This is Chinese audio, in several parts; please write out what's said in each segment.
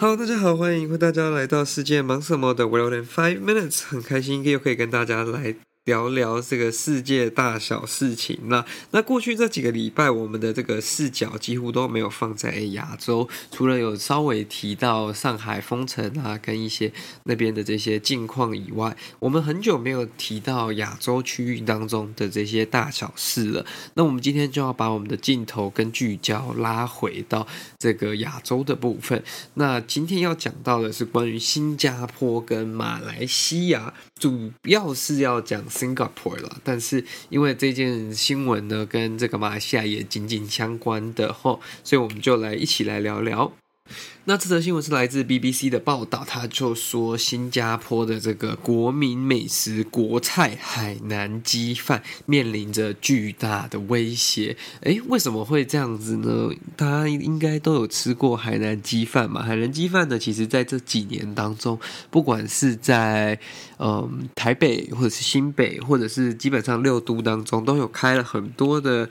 Hello，大家好，欢迎欢迎大家来到世界忙什么的 World in Five Minutes，很开心又可以跟大家来。聊聊这个世界大小事情。那那过去这几个礼拜，我们的这个视角几乎都没有放在亚洲，除了有稍微提到上海封城啊，跟一些那边的这些近况以外，我们很久没有提到亚洲区域当中的这些大小事了。那我们今天就要把我们的镜头跟聚焦拉回到这个亚洲的部分。那今天要讲到的是关于新加坡跟马来西亚，主要是要讲。Singapore 了，但是因为这件新闻呢，跟这个马来西亚也紧紧相关的吼，所以我们就来一起来聊聊。那这则新闻是来自 BBC 的报道，他就说新加坡的这个国民美食国菜海南鸡饭面临着巨大的威胁。诶，为什么会这样子呢？大家应该都有吃过海南鸡饭嘛？海南鸡饭呢，其实在这几年当中，不管是在嗯台北或者是新北，或者是基本上六都当中，都有开了很多的。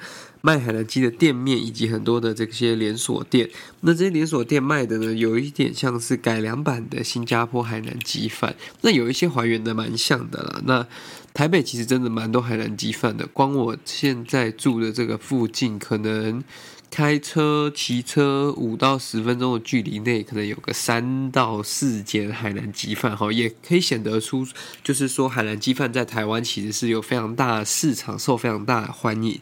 卖海南鸡的店面以及很多的这些连锁店，那这些连锁店卖的呢，有一点像是改良版的新加坡海南鸡饭，那有一些还原的蛮像的啦。那台北其实真的蛮多海南鸡饭的，光我现在住的这个附近，可能开车、骑车五到十分钟的距离内，可能有个三到四间海南鸡饭，哈，也可以显得出，就是说海南鸡饭在台湾其实是有非常大的市场，受非常大的欢迎。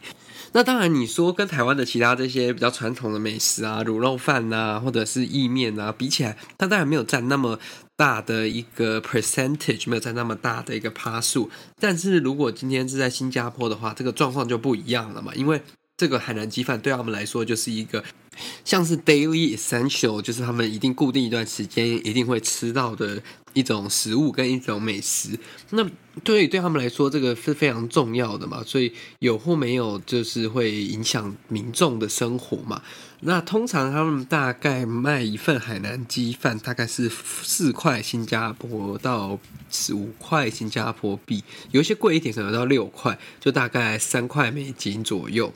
那当然，你说跟台湾的其他这些比较传统的美食啊，卤肉饭呐，或者是意面啊，比起来，它当然没有占那么大的一个 percentage，没有占那么大的一个趴数。但是如果今天是在新加坡的话，这个状况就不一样了嘛，因为这个海南鸡饭对他们来说就是一个像是 daily essential，就是他们一定固定一段时间一定会吃到的。一种食物跟一种美食，那对于对他们来说，这个是非常重要的嘛，所以有或没有，就是会影响民众的生活嘛。那通常他们大概卖一份海南鸡饭，大概是四块新加坡到十五块新加坡币，有一些贵一点，可能到六块，就大概三块美金左右。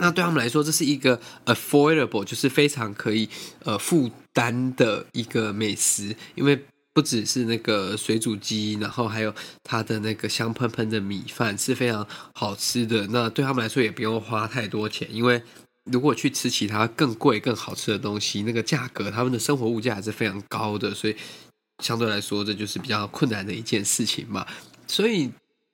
那对他们来说，这是一个 affordable，就是非常可以呃负担的一个美食，因为。不只是那个水煮鸡，然后还有它的那个香喷喷的米饭是非常好吃的。那对他们来说也不用花太多钱，因为如果去吃其他更贵、更好吃的东西，那个价格他们的生活物价还是非常高的，所以相对来说这就是比较困难的一件事情嘛。所以。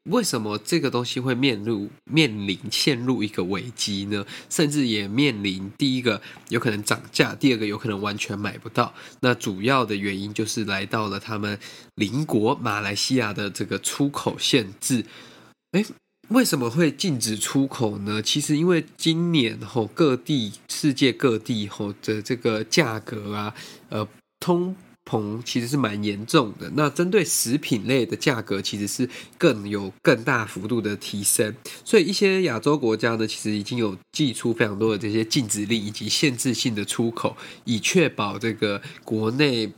为什么这个东西会面入面临陷入一个危机呢？甚至也面临第一个有可能涨价，第二个有可能完全买不到。那主要的原因就是来到了他们邻国马来西亚的这个出口限制。诶，为什么会禁止出口呢？其实因为今年吼各地世界各地吼的这个价格啊，呃通。膨其实是蛮严重的，那针对食品类的价格其实是更有更大幅度的提升，所以一些亚洲国家呢，其实已经有祭出非常多的这些禁止令以及限制性的出口，以确保这个国内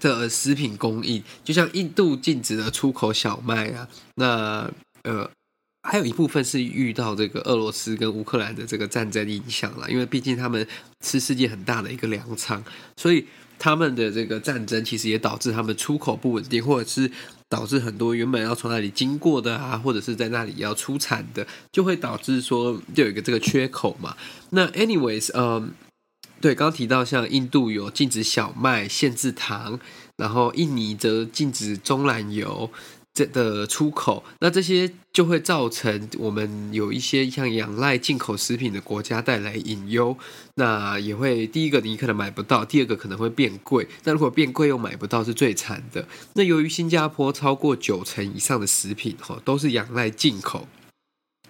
的食品供应。就像印度禁止了出口小麦啊，那呃还有一部分是遇到这个俄罗斯跟乌克兰的这个战争影响了，因为毕竟他们是世界很大的一个粮仓，所以。他们的这个战争其实也导致他们出口不稳定，或者是导致很多原本要从那里经过的啊，或者是在那里要出产的，就会导致说就有一个这个缺口嘛。那 anyways，嗯，对，刚刚提到像印度有禁止小麦、限制糖，然后印尼则禁止棕榈油。这的出口，那这些就会造成我们有一些像仰赖进口食品的国家带来隐忧。那也会第一个你可能买不到，第二个可能会变贵。那如果变贵又买不到，是最惨的。那由于新加坡超过九成以上的食品哈都是仰赖进口，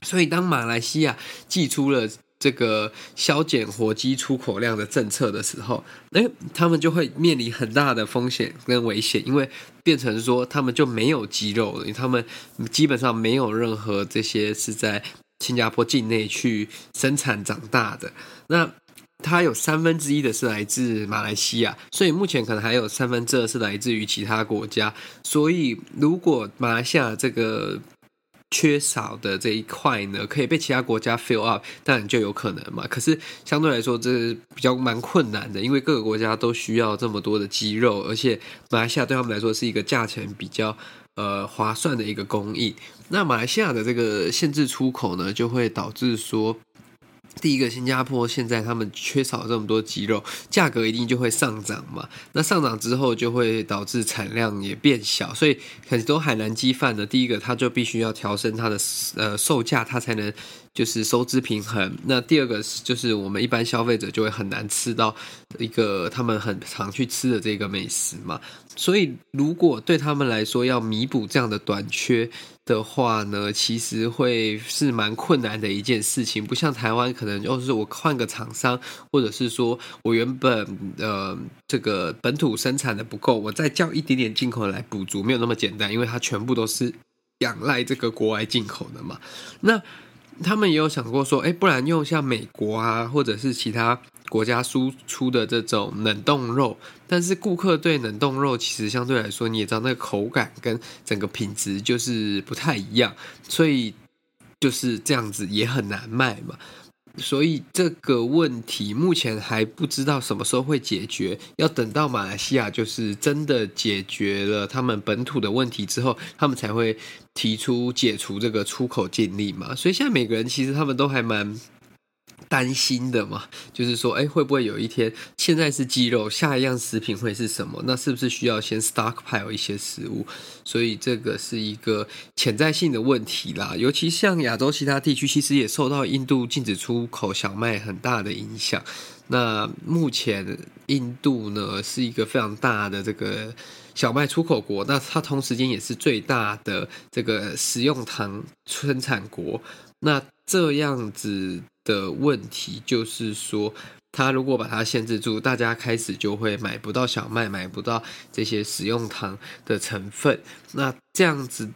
所以当马来西亚寄出了。这个削减火鸡出口量的政策的时候，诶，他们就会面临很大的风险跟危险，因为变成说他们就没有鸡肉了，因为他们基本上没有任何这些是在新加坡境内去生产长大的。那它有三分之一的是来自马来西亚，所以目前可能还有三分之二是来自于其他国家。所以如果马来西亚这个缺少的这一块呢，可以被其他国家 fill up，当然就有可能嘛。可是相对来说，这比较蛮困难的，因为各个国家都需要这么多的鸡肉，而且马来西亚对他们来说是一个价钱比较呃划算的一个供应。那马来西亚的这个限制出口呢，就会导致说。第一个，新加坡现在他们缺少这么多鸡肉，价格一定就会上涨嘛。那上涨之后，就会导致产量也变小，所以很多海南鸡饭呢，第一个它就必须要调升它的呃售价，它才能就是收支平衡。那第二个就是我们一般消费者就会很难吃到一个他们很常去吃的这个美食嘛。所以如果对他们来说要弥补这样的短缺，的话呢，其实会是蛮困难的一件事情，不像台湾，可能就是我换个厂商，或者是说我原本呃这个本土生产的不够，我再叫一点点进口来补足，没有那么简单，因为它全部都是仰赖这个国外进口的嘛。那他们也有想过说，哎，不然用像美国啊，或者是其他。国家输出的这种冷冻肉，但是顾客对冷冻肉其实相对来说，你也知道那个口感跟整个品质就是不太一样，所以就是这样子也很难卖嘛。所以这个问题目前还不知道什么时候会解决，要等到马来西亚就是真的解决了他们本土的问题之后，他们才会提出解除这个出口禁令嘛。所以现在每个人其实他们都还蛮。担心的嘛，就是说，哎，会不会有一天，现在是鸡肉，下一样食品会是什么？那是不是需要先 stockpile 一些食物？所以这个是一个潜在性的问题啦。尤其像亚洲其他地区，其实也受到印度禁止出口小麦很大的影响。那目前印度呢，是一个非常大的这个小麦出口国，那它同时间也是最大的这个食用糖生产国。那这样子。的问题就是说，他如果把它限制住，大家开始就会买不到小麦，买不到这些食用糖的成分，那这样子。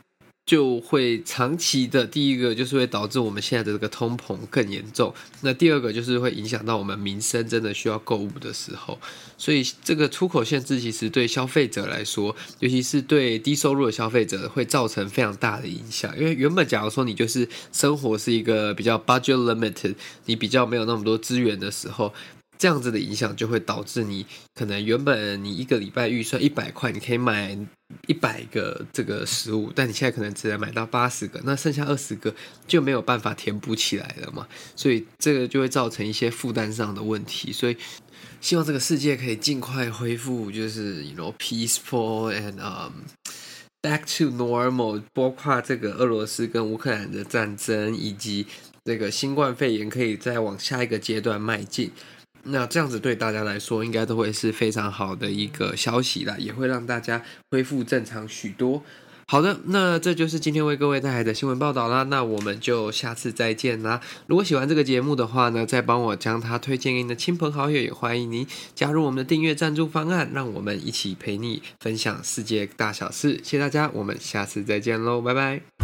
就会长期的，第一个就是会导致我们现在的这个通膨更严重。那第二个就是会影响到我们民生真的需要购物的时候。所以这个出口限制其实对消费者来说，尤其是对低收入的消费者，会造成非常大的影响。因为原本假如说你就是生活是一个比较 budget limited，你比较没有那么多资源的时候。这样子的影响就会导致你可能原本你一个礼拜预算一百块，你可以买一百个这个食物，但你现在可能只能买到八十个，那剩下二十个就没有办法填补起来了嘛，所以这个就会造成一些负担上的问题。所以希望这个世界可以尽快恢复，就是 you know peaceful and um back to normal，包括这个俄罗斯跟乌克兰的战争，以及这个新冠肺炎可以再往下一个阶段迈进。那这样子对大家来说，应该都会是非常好的一个消息啦，也会让大家恢复正常许多。好的，那这就是今天为各位带来的新闻报道啦。那我们就下次再见啦。如果喜欢这个节目的话呢，再帮我将它推荐给你的亲朋好友，也欢迎您加入我们的订阅赞助方案，让我们一起陪你分享世界大小事。谢谢大家，我们下次再见喽，拜拜。